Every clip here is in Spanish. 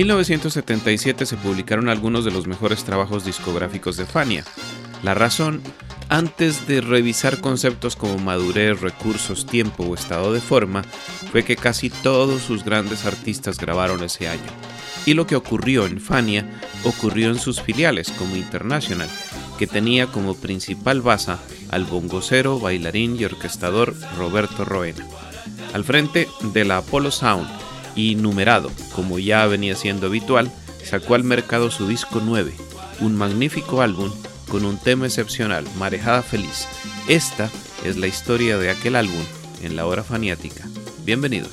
1977 se publicaron algunos de los mejores trabajos discográficos de Fania. La razón, antes de revisar conceptos como madurez, recursos, tiempo o estado de forma, fue que casi todos sus grandes artistas grabaron ese año. Y lo que ocurrió en Fania ocurrió en sus filiales como International, que tenía como principal base al bongocero, bailarín y orquestador Roberto Roena. Al frente de la Apollo Sound, y numerado, como ya venía siendo habitual, sacó al mercado su disco 9, un magnífico álbum con un tema excepcional, Marejada Feliz. Esta es la historia de aquel álbum en la hora faniática. Bienvenidos.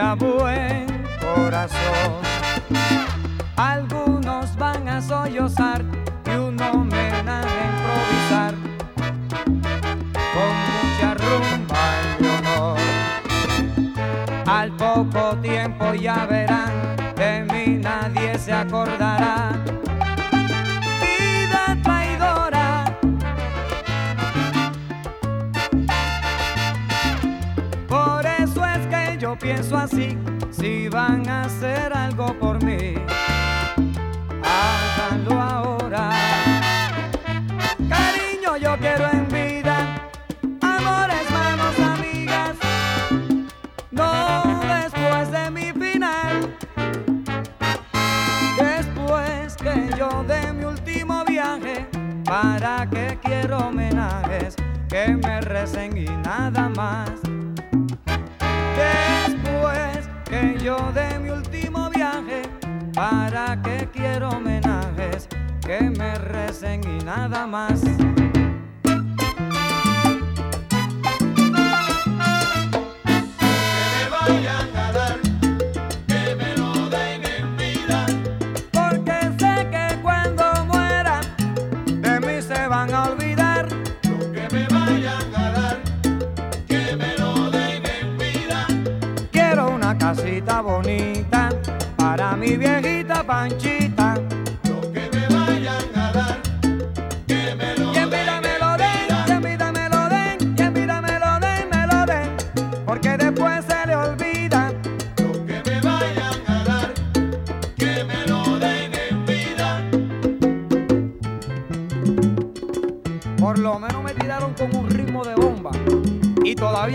Buen corazón. Algunos van a sollozar y uno homenaje improvisar con mucha rumba y honor. Al poco tiempo ya verán, de mí nadie se acordará. Si van a hacer algo por mí, que quiero homenajes que me recen y nada más.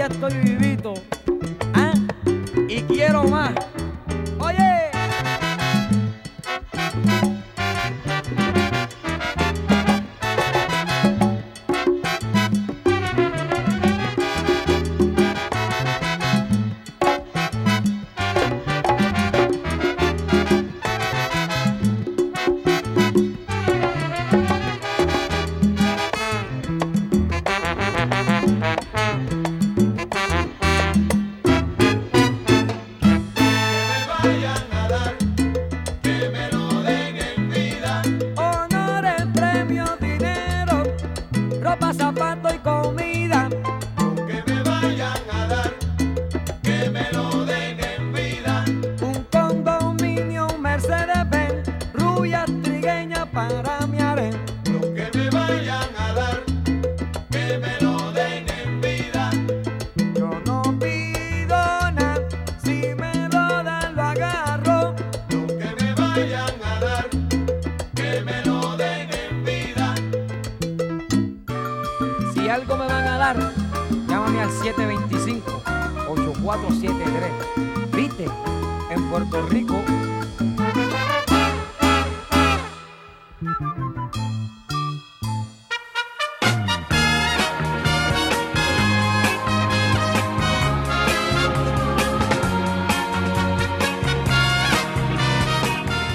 Estoy vivito. ¿ah? Y quiero más.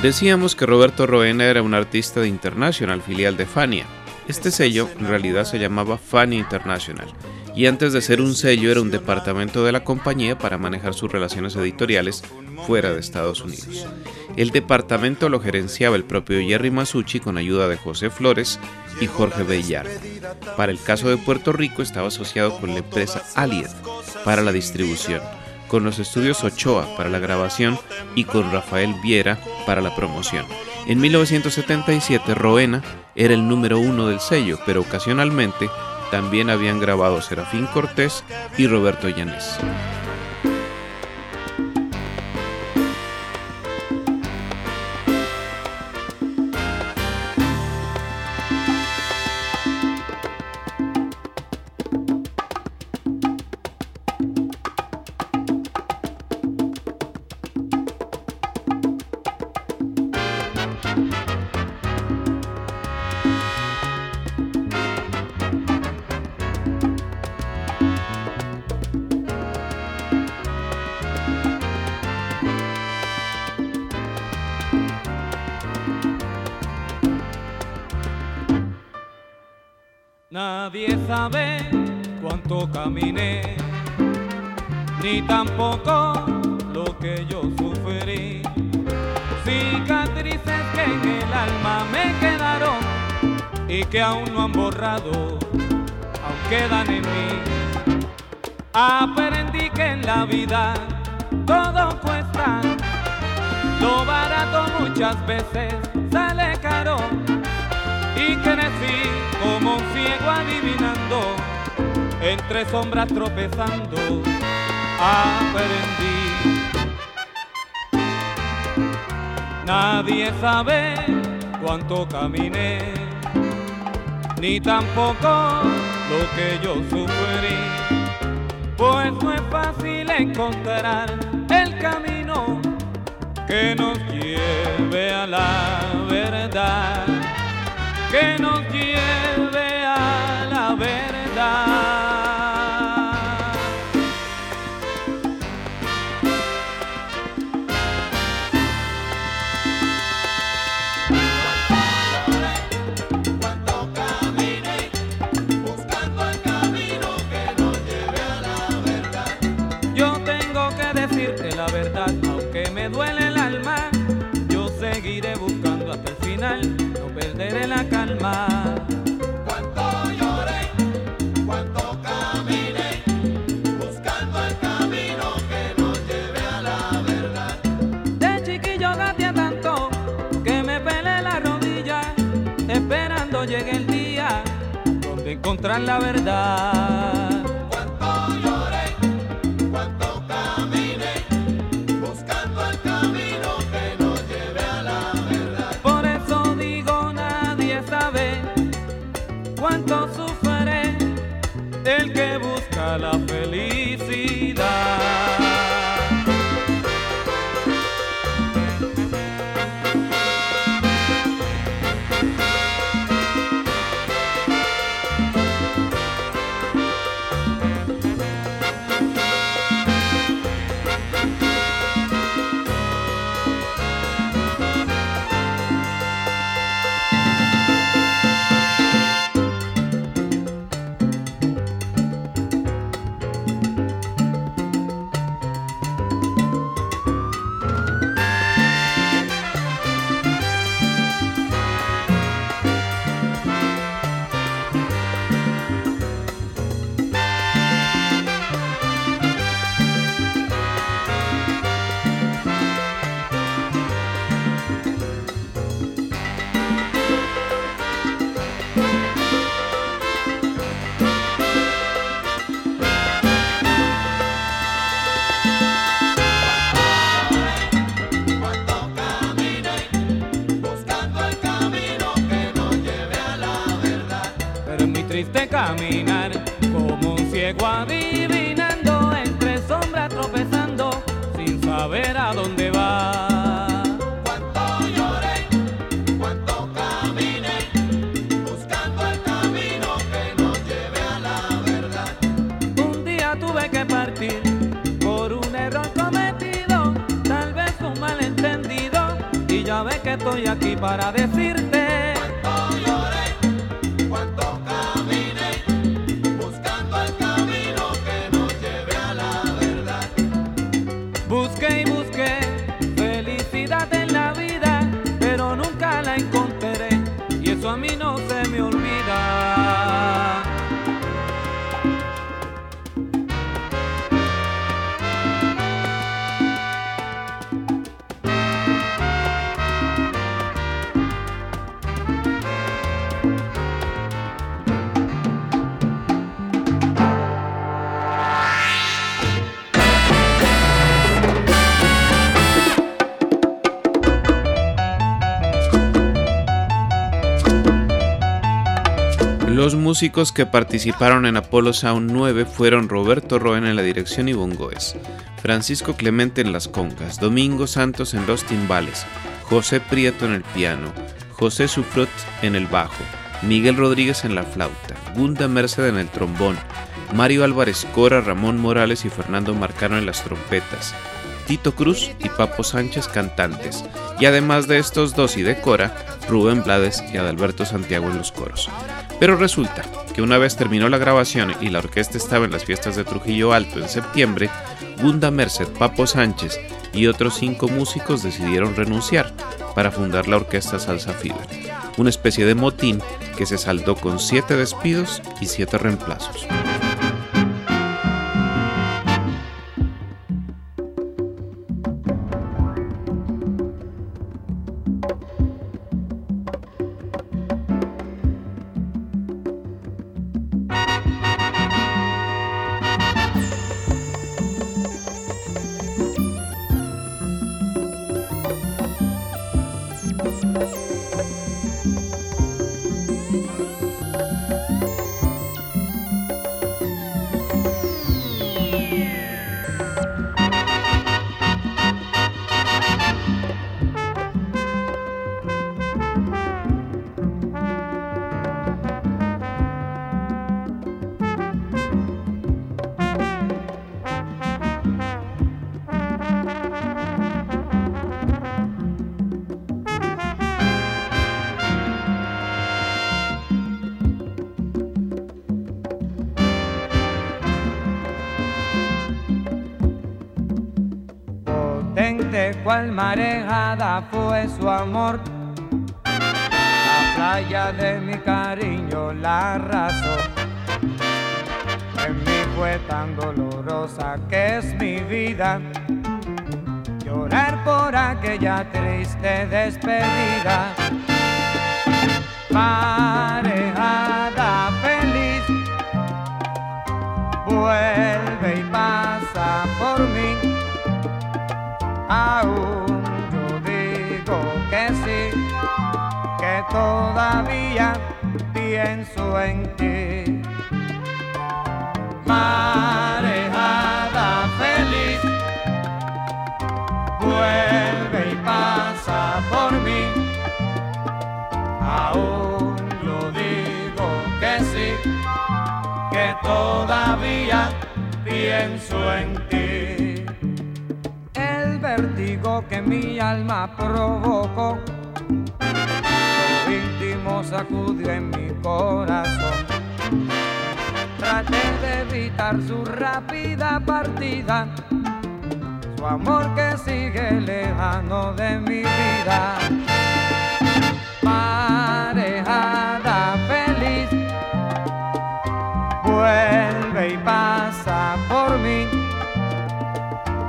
Decíamos que Roberto Roena era un artista de International, filial de Fania. Este sello en realidad se llamaba Fania International y antes de ser un sello era un departamento de la compañía para manejar sus relaciones editoriales fuera de Estados Unidos. El departamento lo gerenciaba el propio Jerry Masucci con ayuda de José Flores y Jorge Bellar. Para el caso de Puerto Rico estaba asociado con la empresa Alied para la distribución, con los estudios Ochoa para la grabación y con Rafael Viera para la promoción. En 1977 Roena era el número uno del sello, pero ocasionalmente también habían grabado Serafín Cortés y Roberto Llanés. Todo cuesta, lo barato muchas veces sale caro. Y crecí como un ciego adivinando, entre sombras tropezando, aprendí. Nadie sabe cuánto caminé, ni tampoco lo que yo sufrí, pues no es fácil encontrar el camino que nos lleve a la verdad encontrar la verdad. Músicos que participaron en Apollo Sound 9 fueron Roberto Roen en la dirección y bongoes, Francisco Clemente en las congas, Domingo Santos en los timbales, José Prieto en el piano, José Sufrot en el bajo, Miguel Rodríguez en la flauta, Gunda Merced en el trombón, Mario Álvarez Cora, Ramón Morales y Fernando Marcano en las trompetas, Tito Cruz y Papo Sánchez cantantes, y además de estos dos y de Cora, Rubén Blades y Adalberto Santiago en los coros. Pero resulta que una vez terminó la grabación y la orquesta estaba en las fiestas de Trujillo Alto en septiembre, Gunda Merced, Papo Sánchez y otros cinco músicos decidieron renunciar para fundar la orquesta Salsa Fever, una especie de motín que se saldó con siete despidos y siete reemplazos. Pienso en ti. Marejada feliz, vuelve y pasa por mí. Aún yo digo que sí, que todavía pienso en ti el vértigo que mi alma provocó. Sacudió en mi corazón. Traté de evitar su rápida partida, su amor que sigue lejano de mi vida. Marejada feliz, vuelve y pasa por mí.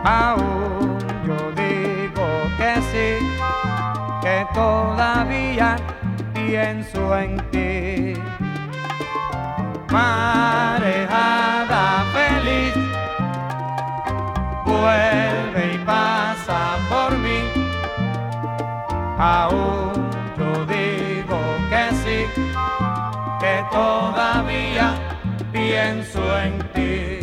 Aún yo digo que sí, que todavía pienso en ti. Marejada feliz, vuelve y pasa por mí. Aún yo digo que sí, que todavía pienso en ti.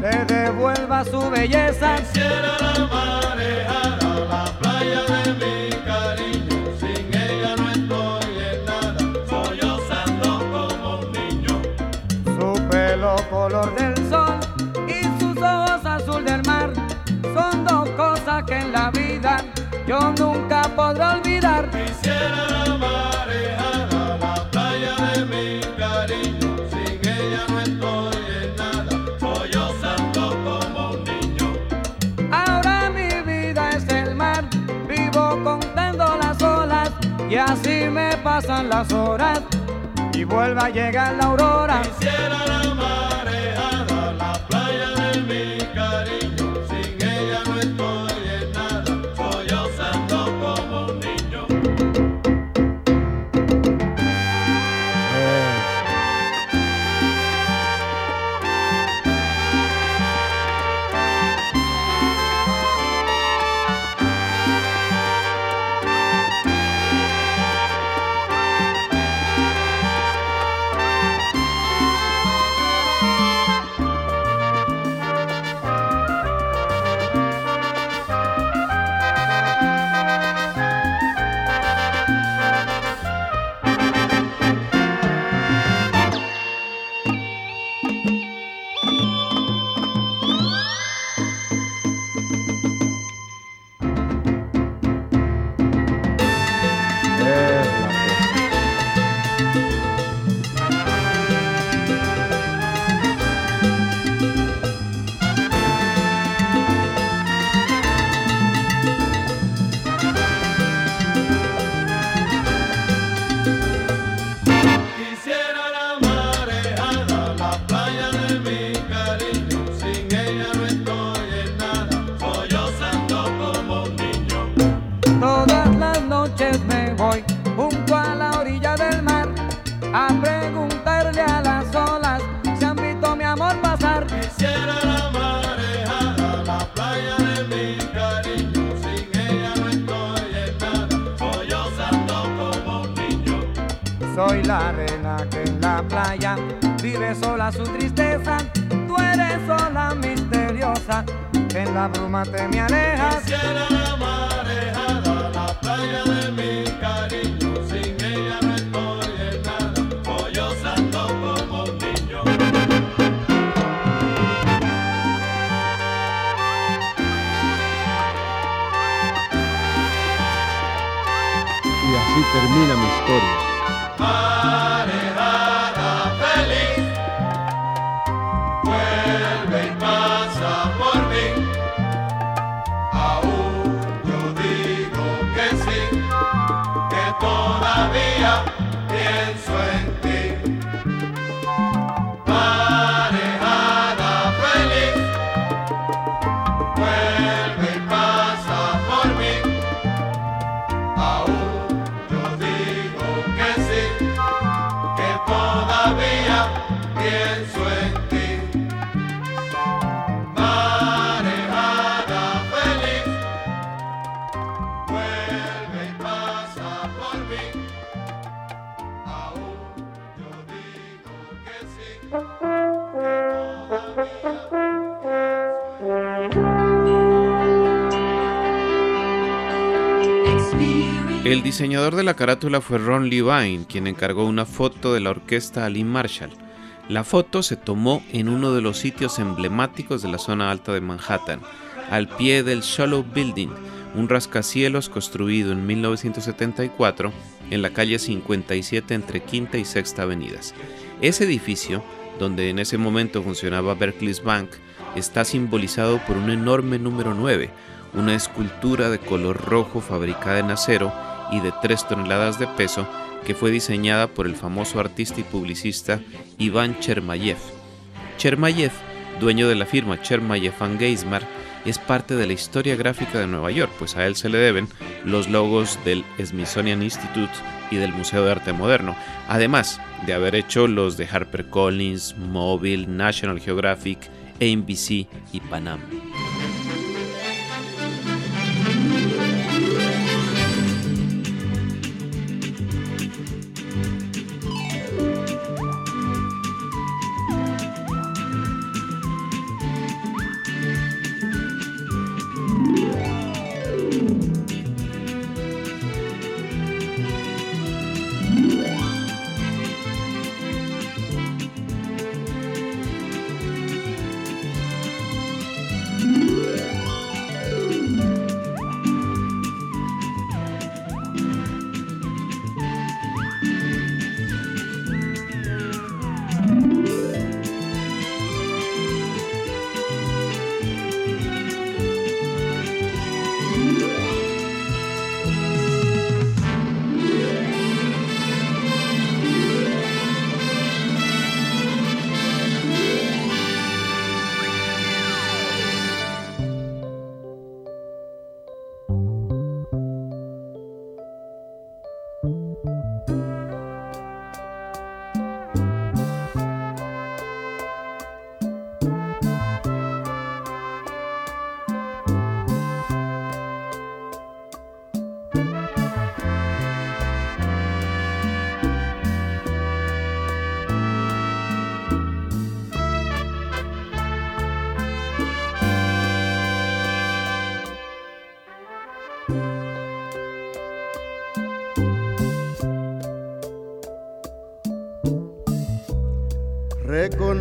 Le devuelva su belleza. Quisiera la marejada, la playa de mi cariño. Sin ella no estoy en nada, sollozando como un niño. Su pelo color del sol y sus ojos azul del mar son dos cosas que en la vida yo nunca podré olvidar. Quisiera las horas y vuelve a llegar la aurora. Sola su tristeza. Tú eres sola misteriosa que en la bruma te me alejas. Quisiera la marejada, la playa de mi cariño. Sin ella no estoy en nada, sollozando como un niño. Y así termina mi historia. El diseñador de la carátula fue Ron Levine, quien encargó una foto de la orquesta a Lee Marshall. La foto se tomó en uno de los sitios emblemáticos de la zona alta de Manhattan, al pie del Shallow Building, un rascacielos construido en 1974 en la calle 57 entre Quinta y Sexta Avenidas. Ese edificio, donde en ese momento funcionaba Berkeley's Bank, está simbolizado por un enorme número 9, una escultura de color rojo fabricada en acero y de 3 toneladas de peso que fue diseñada por el famoso artista y publicista Iván Chermayev. Chermayev, dueño de la firma Chermayev Geismar, es parte de la historia gráfica de Nueva York, pues a él se le deben los logos del Smithsonian Institute y del Museo de Arte Moderno, además de haber hecho los de HarperCollins, Mobile, National Geographic, NBC y Panam.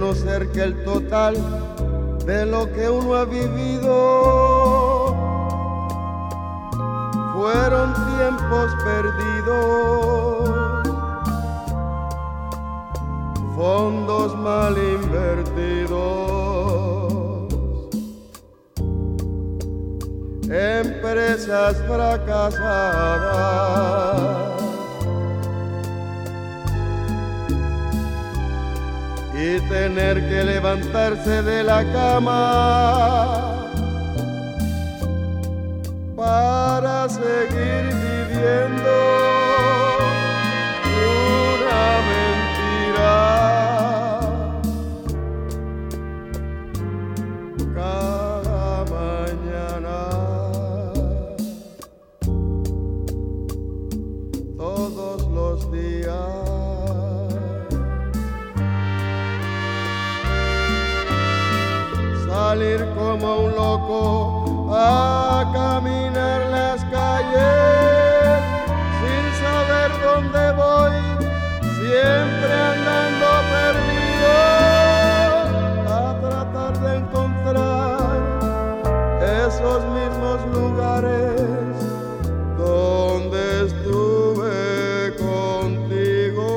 Reconocer que el total de lo que uno ha vivido fueron tiempos perdidos, fondos mal invertidos, empresas fracasadas. Y tener que levantarse de la cama para seguir viviendo dónde voy, siempre andando perdido a tratar de encontrar esos mismos lugares donde estuve contigo.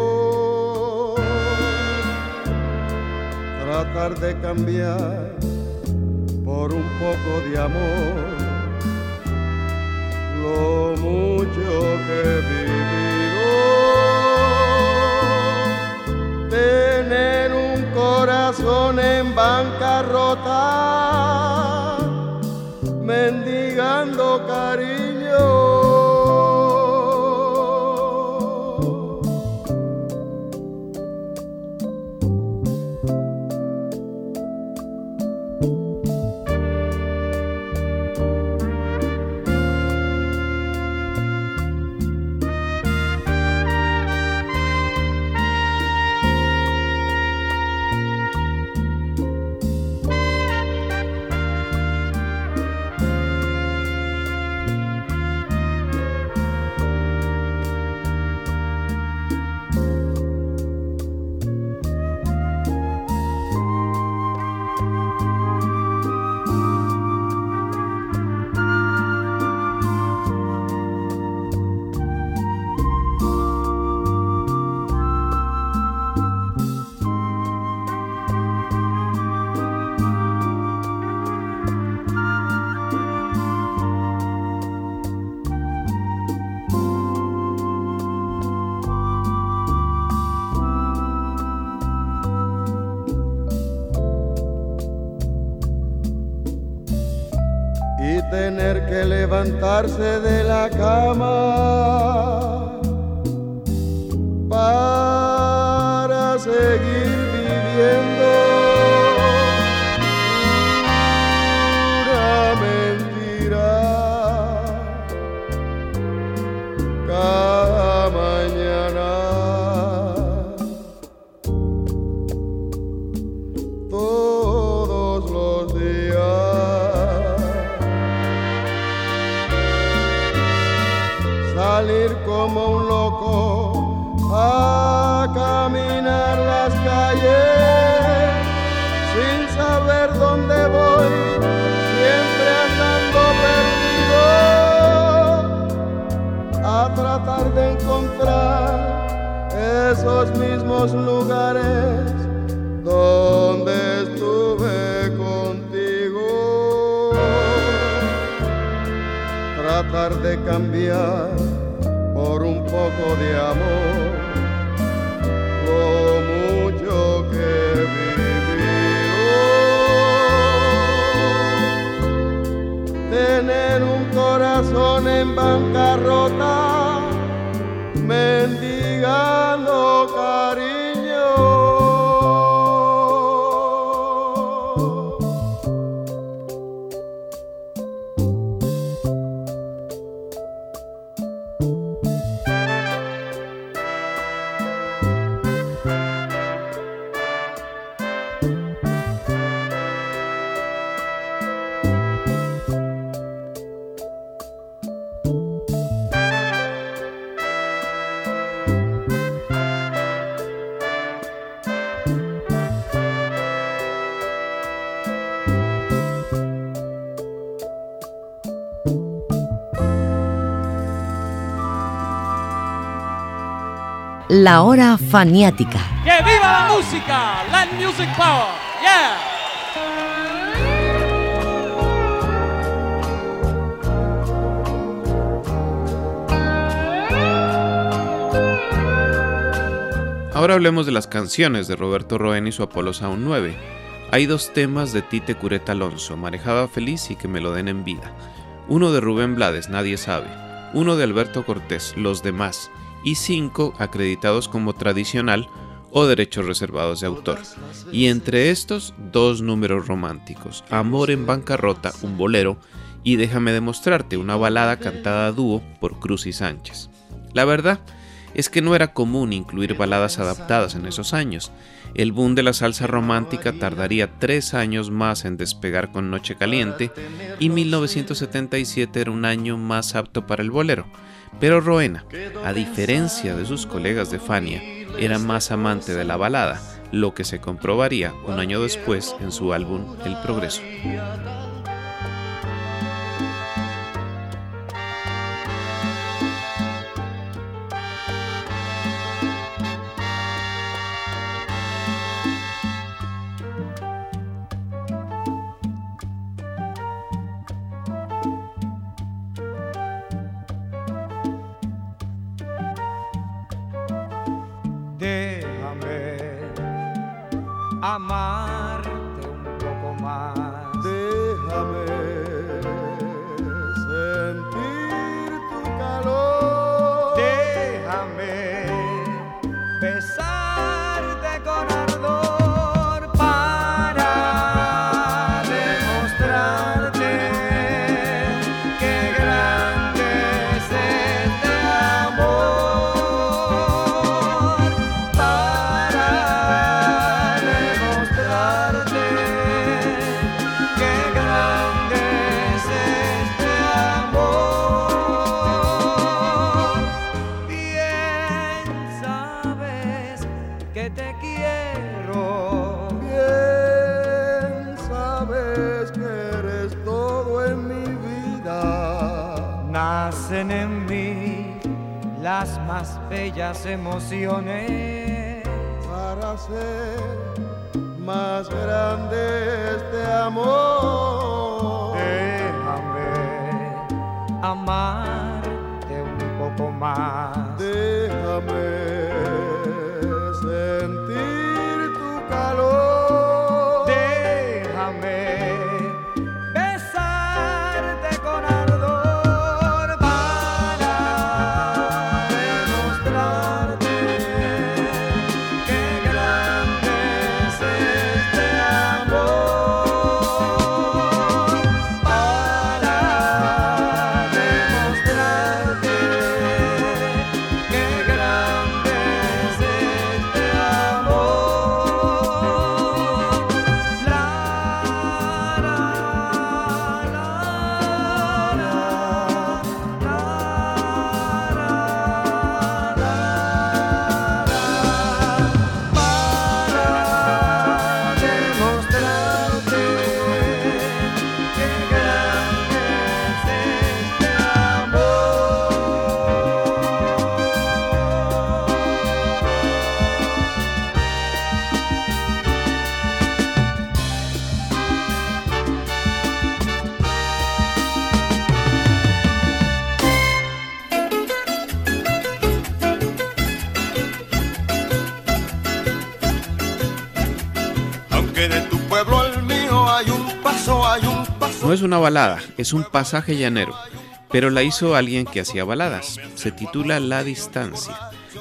Tratar de cambiar por un poco de amor lo mucho que he bancarrota, levantarse de la cama esos mismos lugares donde estuve contigo. Tratar de cambiar por un poco de amor lo mucho que he vivido. Tener un corazón en bancarrota, La Hora Faniática. ¡Que viva la música! Land Music Power. Yeah. Ahora hablemos de las canciones de Roberto Roen y su Apolo Sound 9. Hay dos temas de Tite Cureta Alonso, Marejada Feliz y Que me lo den en vida. Uno de Rubén Blades, Nadie sabe. Uno de Alberto Cortés, Los demás. Y cinco acreditados como tradicional o derechos reservados de autor. Y entre estos, dos números románticos. Amor en bancarrota, un bolero, y Déjame demostrarte, una balada cantada a dúo por Cruz y Sánchez. La verdad es que no era común incluir baladas adaptadas en esos años. El boom de la salsa romántica tardaría tres años más en despegar con Noche Caliente y 1977 era un año más apto para el bolero. Pero Roena, a diferencia de sus colegas de Fania, era más amante de la balada, lo que se comprobaría un año después en su álbum El Progreso. Amarte un bellas emociones. Para hacer más grande este amor. No es una balada, es un pasaje llanero, pero la hizo alguien que hacía baladas. Se titula La Distancia,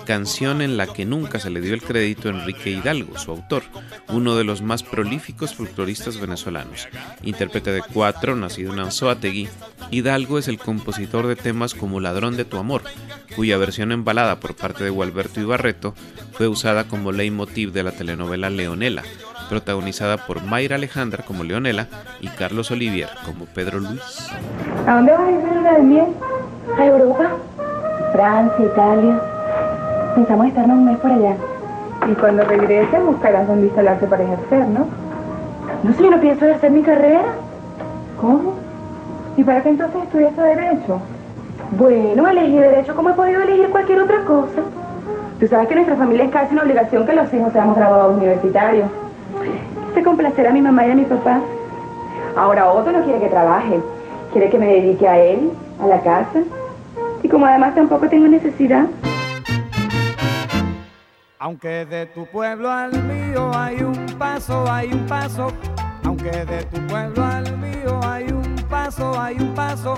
canción en la que nunca se le dio el crédito a Enrique Hidalgo, su autor, uno de los más prolíficos folcloristas venezolanos. Intérprete de cuatro, nacido en Anzoátegui, Hidalgo es el compositor de temas como Ladrón de tu amor, cuya versión en balada por parte de Gualberto Ibarreto fue usada como leitmotiv de la telenovela Leonela, protagonizada por Mayra Alejandra como Leonela y Carlos Olivier como Pedro Luis. ¿A dónde vas a ir luna de miel? A Europa. Francia, Italia. Pensamos estarnos un mes por allá. Y cuando regresen buscarás dónde instalarse para ejercer, ¿no? No sé, yo no pienso ejercer mi carrera. ¿Cómo? ¿Y para qué entonces estudiaste Derecho? Bueno, elegí Derecho como he podido elegir cualquier otra cosa. Tú sabes que nuestra familia es casi una obligación que los hijos seamos graduados universitarios. Quise complacer a mi mamá y a mi papá. Ahora Otto no quiere que trabaje. Quiere que me dedique a él, a la casa. Y como además tampoco tengo necesidad. Aunque de tu pueblo al mío hay un paso, hay un paso. Aunque de tu pueblo al mío hay un paso, hay un paso.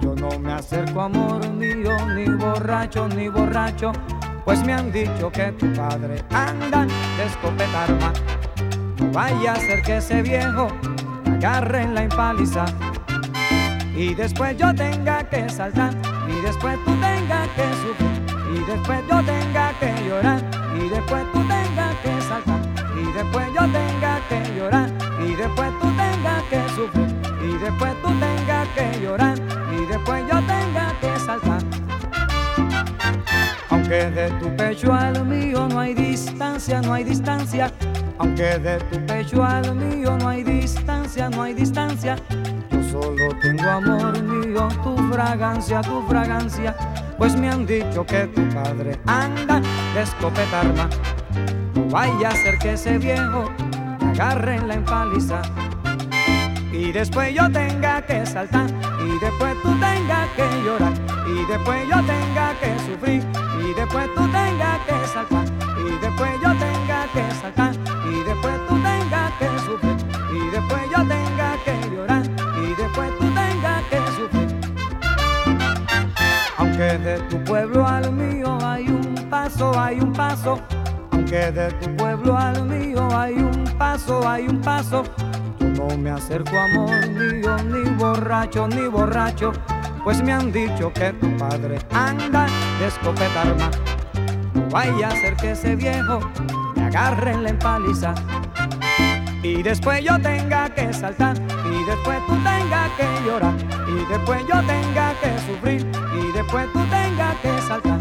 Yo no me acerco, amor mío, ni borracho, ni borracho. Pues me han dicho que tu padre anda de escopeta arma. Vaya a ser que ese viejo agarre en la empaliza. Y después yo tenga que saltar. Y después tú tengas que sufrir. Y después yo tenga que llorar. Y después tú tengas que saltar. Y después yo tenga que llorar. Y después tú tengas que sufrir. Y después tú tengas que llorar. Y después yo tenga que saltar. Aunque de tu pecho al mío no hay distancia, no hay distancia. Aunque de tu pecho al mío no hay distancia, no hay distancia. Yo solo tengo amor mío, tu fragancia, tu fragancia. Pues me han dicho que tu padre anda de escopeta arma. No vaya a ser que ese viejo agarre en la empaliza. Y después yo tenga que saltar. Y después tú tengas que llorar. Y después yo tenga que sufrir. Y después tú tengas que saltar. Y después yo tenga que saltar. Y después tú tengas que sufrir. Y después yo tenga que llorar. Y después tú tengas que sufrir. Aunque de tu pueblo al mío hay un paso, hay un paso. Aunque de tu pueblo al mío hay un paso, hay un paso. Yo no me acerco, amor mío, ni borracho, ni borracho. Pues me han dicho que tu padre anda de escopeta arma. No vaya a ser que ese viejo me agarre en la empaliza. Y después yo tenga que saltar, y después tú tengas que llorar, y después yo tenga que sufrir, y después tú tengas que saltar.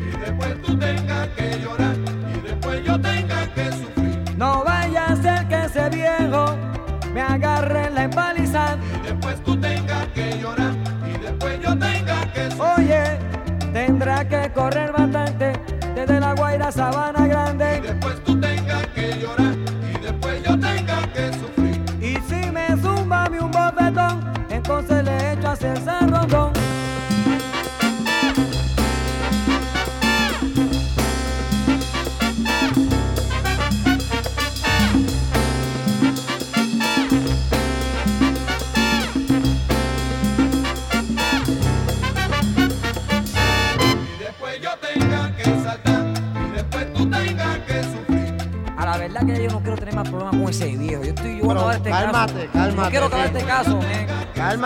Y después tú tengas que llorar y después yo tenga que sufrir. No vaya a ser que ese viejo me agarre la empaliza. Tendrá que correr bastante desde la Guaira Sabana Grande.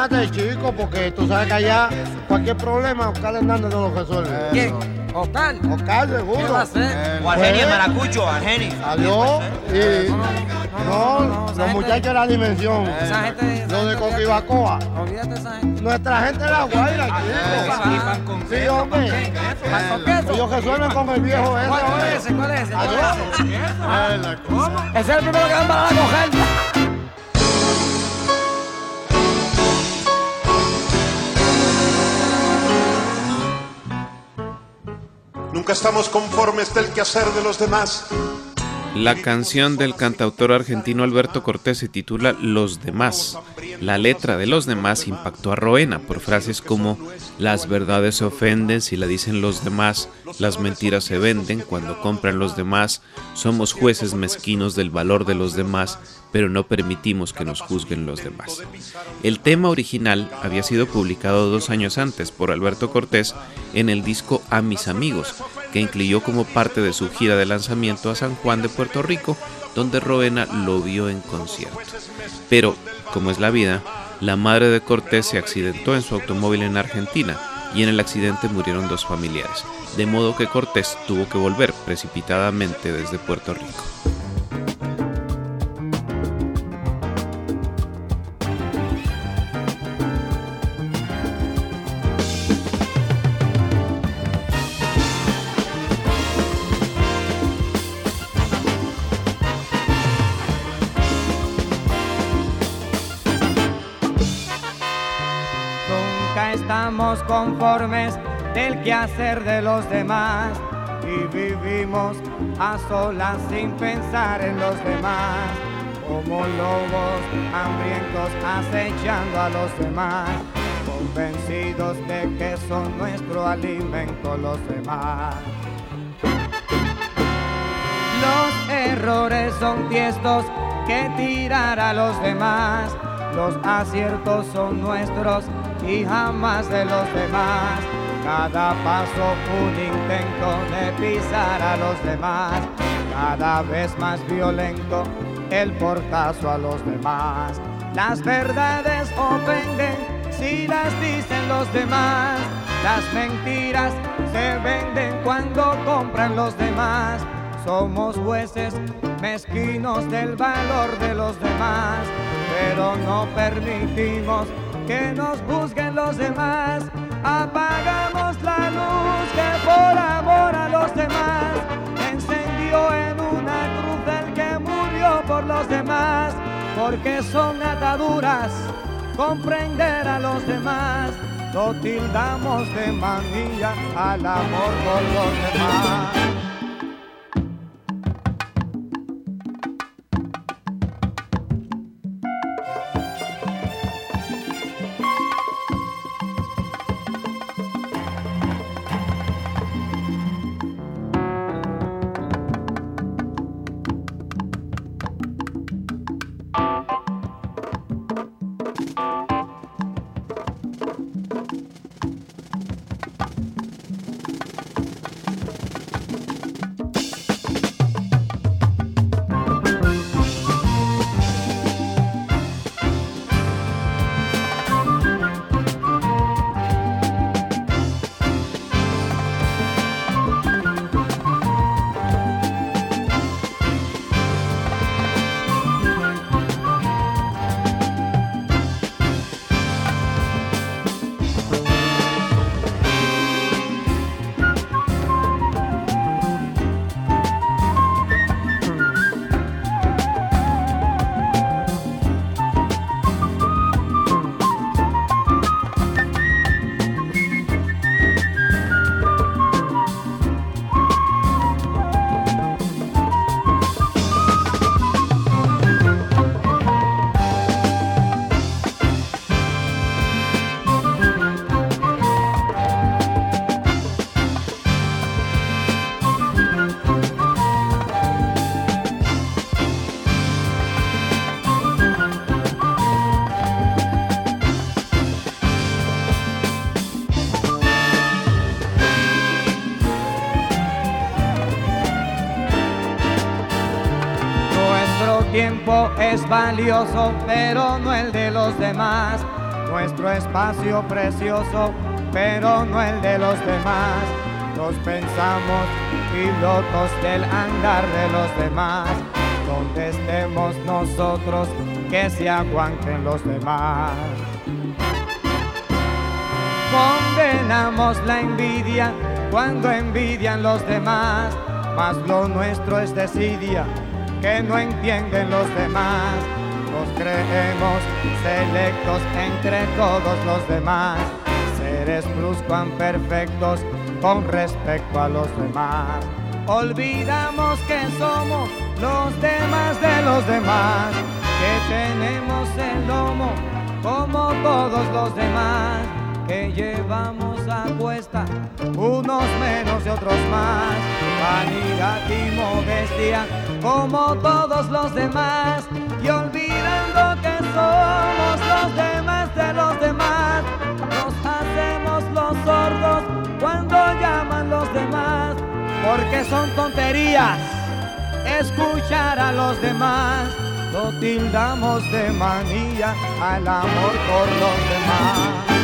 Cálmate, chico, porque tú sabes que allá cualquier problema, Oscar Hernández no lo resuelve. ¿Quién? ¿Oscar? Oscar, ¿Qué seguro. va a hacer? O Argeni, el maracucho, Argeni. Adiós. Y no, no, esa los gente- muchachos de la dimensión. Esa gente. esa Los de Coquibacoa. Olvídate de esa gente. Nuestra gente de la Guaira, chico. Sí, hombre. Ellos resuelven con el viejo ese. ¿Cuál es ese? ¿Cuál es ese? ¿Cuál Adiós. es ese? Es el primero que van a coger. Estamos conformes del quehacer de los demás. La canción del cantautor argentino Alberto Cortés se titula Los demás. La letra de Los demás impactó a Roena por frases como Las verdades se ofenden si la dicen los demás, las mentiras se venden cuando compran los demás, somos jueces mezquinos del valor de los demás, pero no permitimos que nos juzguen los demás. El tema original había sido publicado dos años antes por Alberto Cortés en el disco A mis amigos, que incluyó como parte de su gira de lanzamiento a San Juan de Puerto Rico, donde Roena lo vio en concierto. Pero, como es la vida, la madre de Cortés se accidentó en su automóvil en Argentina y en el accidente murieron dos familiares, de modo que Cortés tuvo que volver precipitadamente desde Puerto Rico. Del quehacer de los demás y vivimos a solas sin pensar en los demás, como lobos hambrientos acechando a los demás, convencidos de que son nuestro alimento los demás. Los errores son tiestos que tirar a los demás, los aciertos son nuestros y jamás de los demás. Cada paso un intento de pisar a los demás, cada vez más violento el portazo a los demás. Las verdades ofenden si las dicen los demás, las mentiras se venden cuando compran los demás. Somos jueces mezquinos del valor de los demás, pero no permitimos que nos juzguen los demás. Apagamos la luz que por amor a los demás encendió en una cruz el que murió por los demás, porque son ataduras comprender a los demás. Lo tildamos de manilla al amor por los demás. Tiempo es valioso, pero no el de los demás. Nuestro espacio precioso, pero no el de los demás. Nos pensamos pilotos del andar de los demás. Donde estemos nosotros, que se aguanten los demás. Condenamos la envidia cuando envidian los demás, mas lo nuestro es desidia que no entienden los demás. Nos creemos selectos entre todos los demás, seres perfectos con respecto a los demás. Olvidamos que somos los demás de los demás, que tenemos el lomo como todos los demás, que llevamos a cuesta unos menos y otros más, vanidad y modestia como todos los demás, y olvidando que somos los demás de los demás, nos hacemos los sordos cuando llaman los demás, porque son tonterías escuchar a los demás. Lo tildamos de manía al amor por los demás.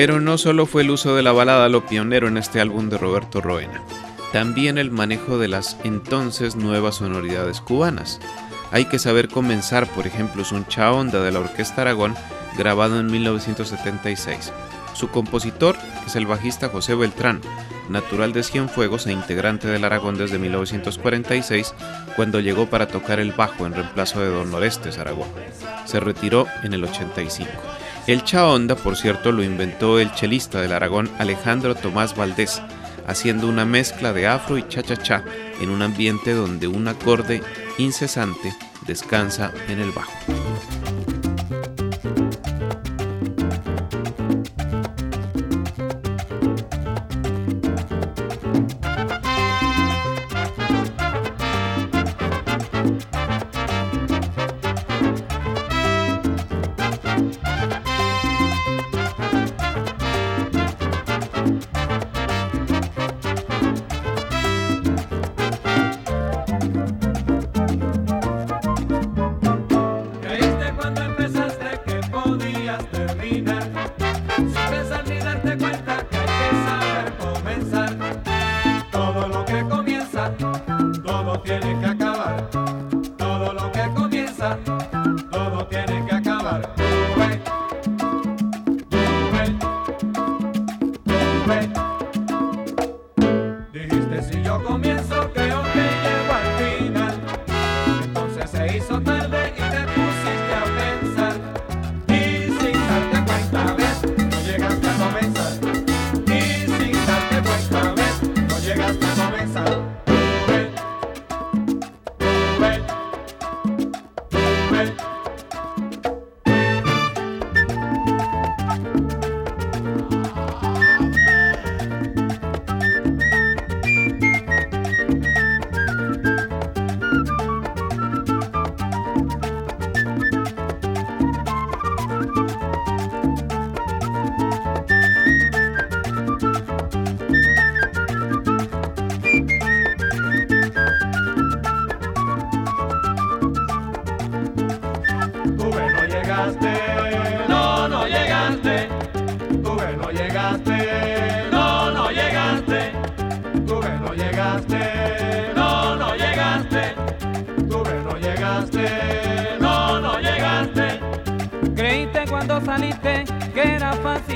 Pero no solo fue el uso de la balada lo pionero en este álbum de Roberto Roena, también el manejo de las entonces nuevas sonoridades cubanas. Hay que saber comenzar, por ejemplo, es un Chaonda de la Orquesta Aragón, grabado en 1976. Su compositor es el bajista José Beltrán, natural de Cienfuegos e integrante del Aragón desde 1946, cuando llegó para tocar el bajo en reemplazo de Don Orestes Aragón. Se retiró en el 85. El Chaonda, por cierto, lo inventó el chelista del Aragón Alejandro Tomás Valdés, haciendo una mezcla de afro y cha-cha-cha en un ambiente donde un acorde incesante descansa en el bajo.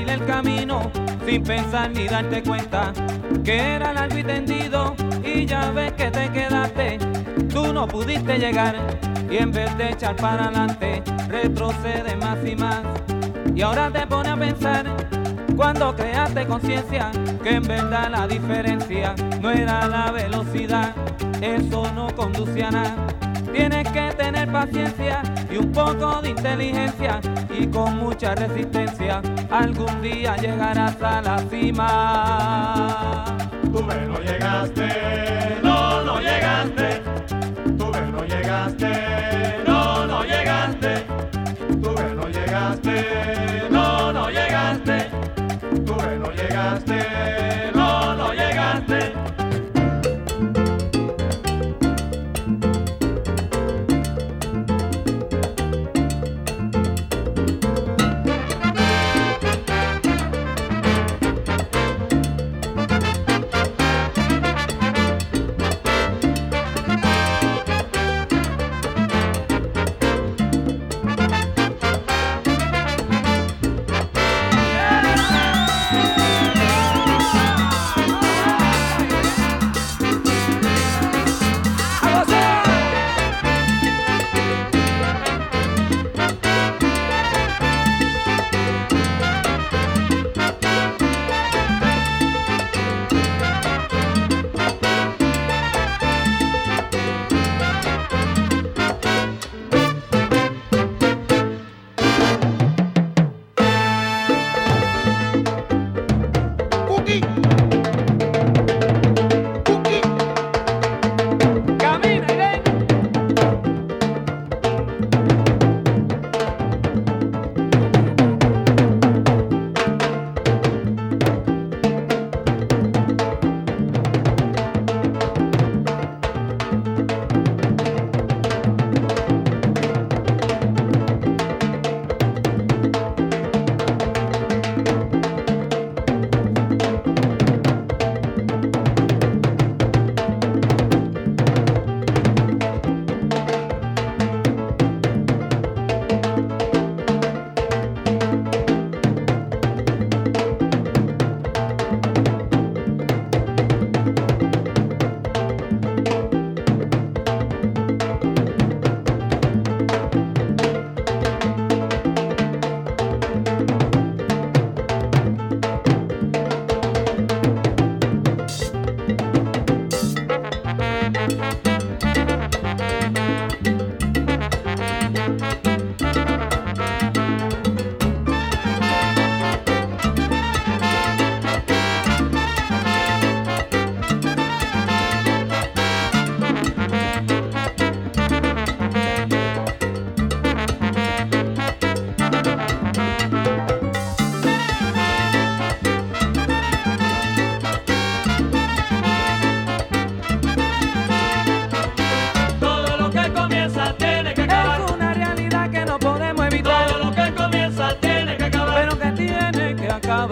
El camino, sin pensar ni darte cuenta que era largo y tendido y ya ves que te quedaste. Tú no pudiste llegar y en vez de echar para adelante, retrocede más y más. Y ahora te pone a pensar cuando creaste conciencia que en verdad la diferencia no era la velocidad, eso no conducía a nada. Tienes que tener paciencia y un poco de inteligencia y con mucha resistencia algún día llegarás a la cima.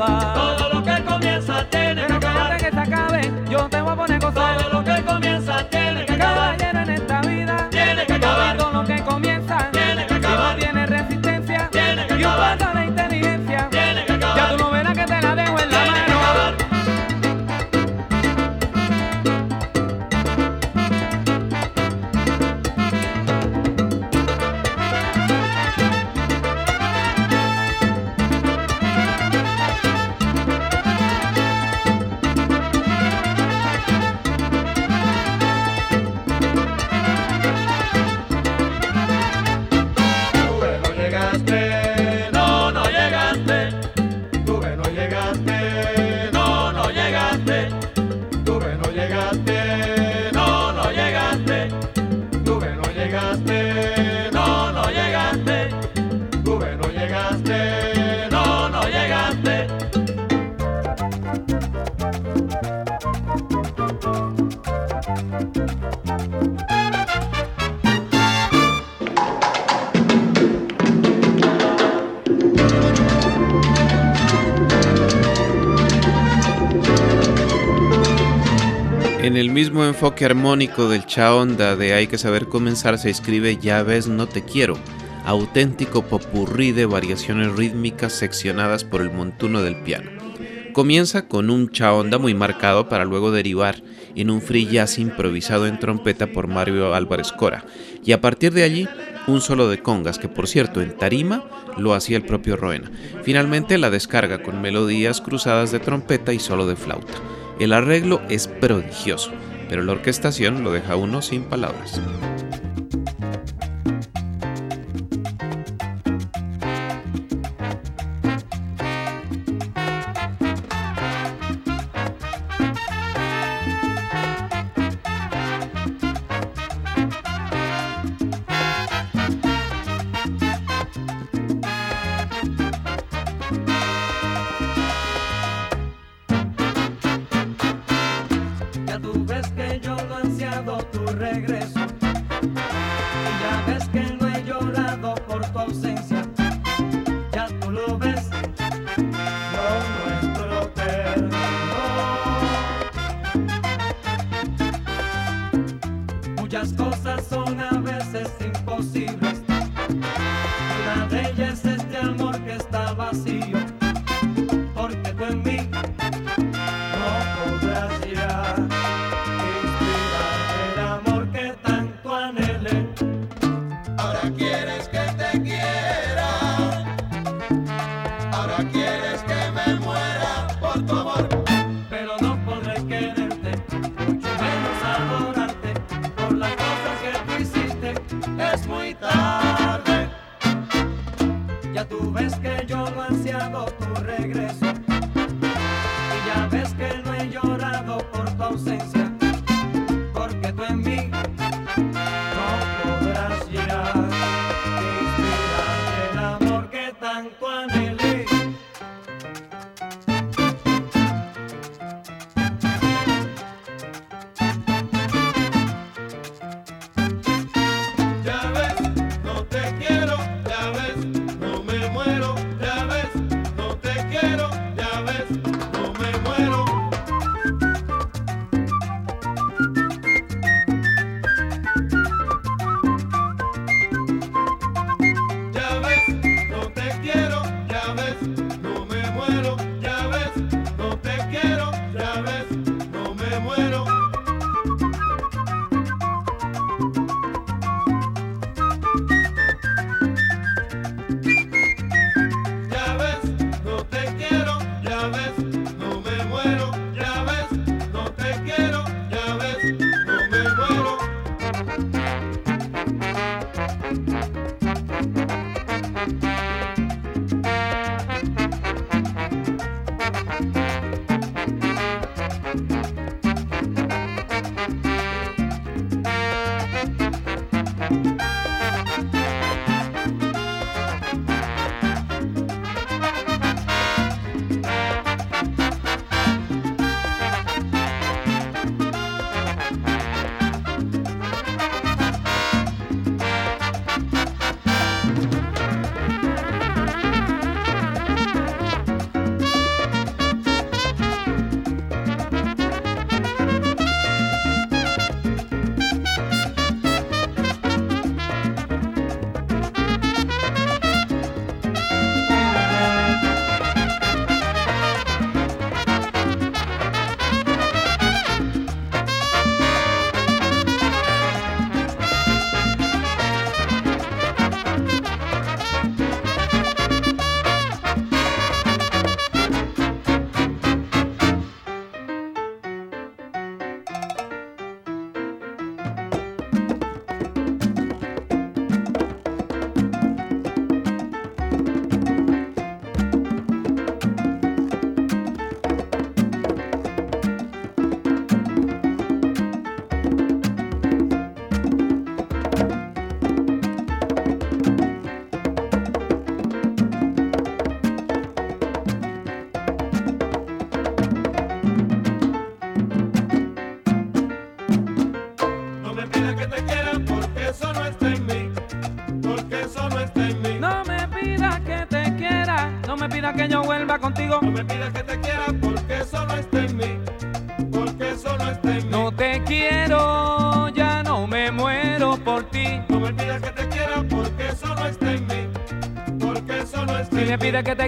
Todo lo que comienza tiene mismo enfoque armónico del chaonda de Hay que saber comenzar se escribe Ya ves, no te quiero, auténtico popurrí de variaciones rítmicas seccionadas por el montuno del piano. Comienza con un chaonda muy marcado para luego derivar en un free jazz improvisado en trompeta por Mario Álvarez Cora, y a partir de allí un solo de congas, que por cierto en tarima lo hacía el propio Roena. Finalmente la descarga con melodías cruzadas de trompeta y solo de flauta. El arreglo es prodigioso pero la orquestación lo deja uno sin palabras.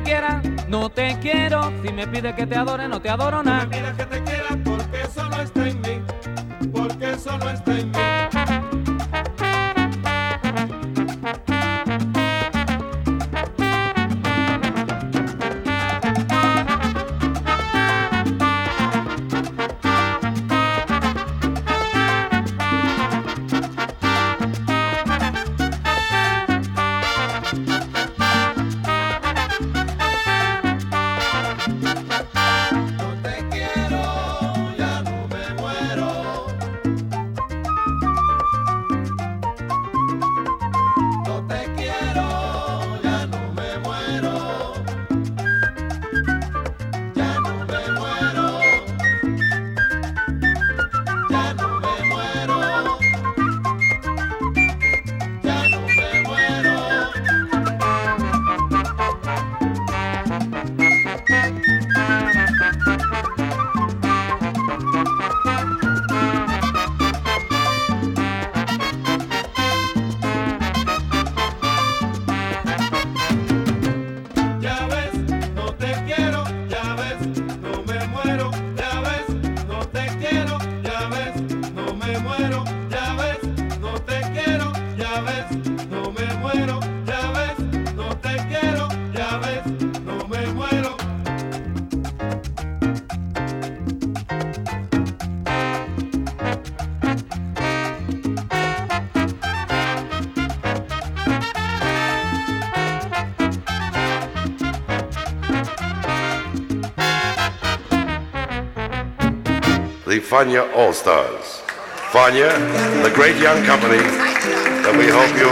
Te no te quiero. Si me pides que te adore, no te adoro nada. Fania All Stars. Fania, the great young company that we hope you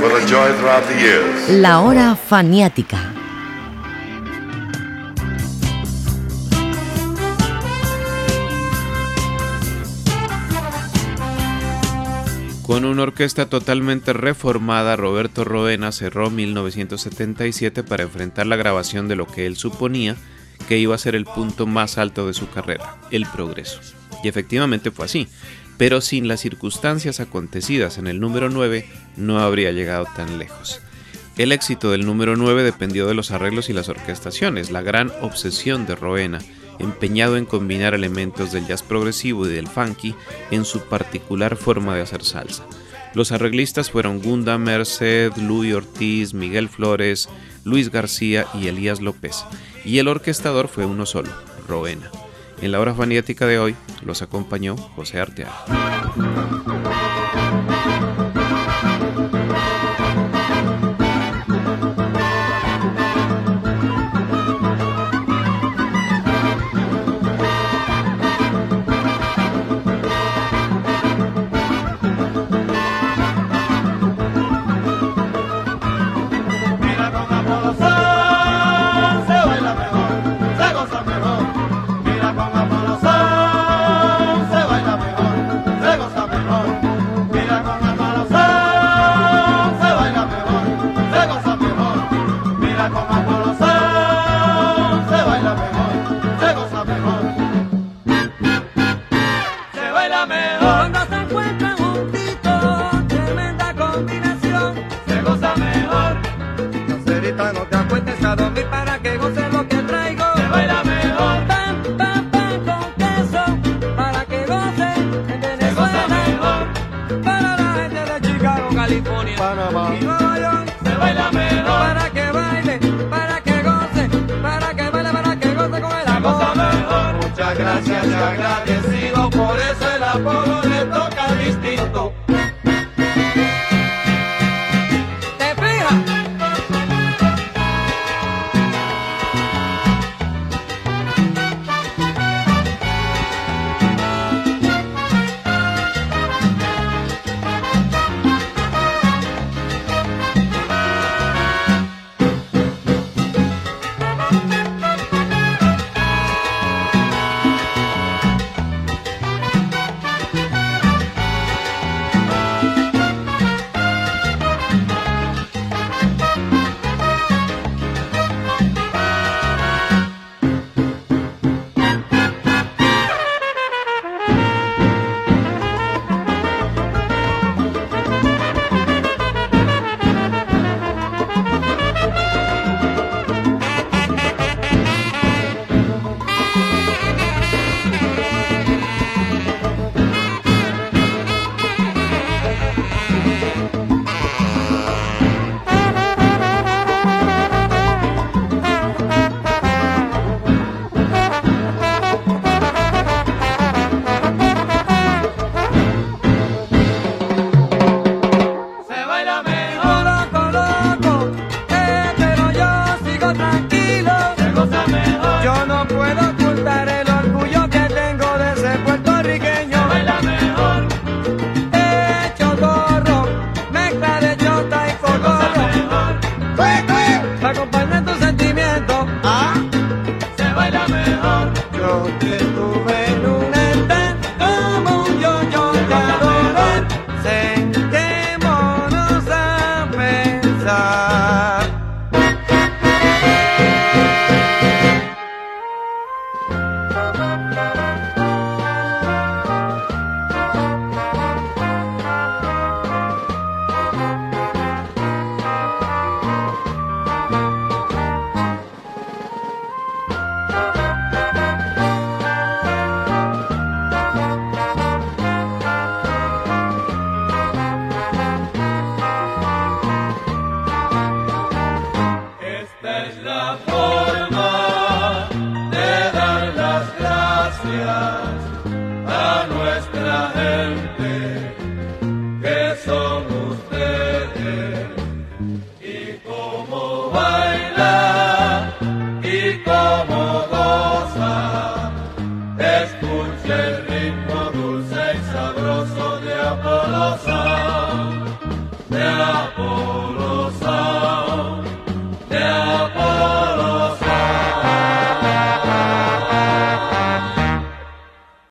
will enjoy throughout the years. La hora faniática. Con una orquesta totalmente reformada, Roberto Roena cerró 1977 para enfrentar la grabación de lo que él suponía que iba a ser el punto más alto de su carrera, el progreso. Y efectivamente fue así, pero sin las circunstancias acontecidas en el número 9 no habría llegado tan lejos. El éxito del número 9 dependió de los arreglos y las orquestaciones, la gran obsesión de Roena, empeñado en combinar elementos del jazz progresivo y del funky en su particular forma de hacer salsa. Los arreglistas fueron Gunda Merced, Luis Ortiz, Miguel Flores, Luis García y Elías López, y el orquestador fue uno solo, Roena. En la hora faniática de hoy los acompañó José Arteaga.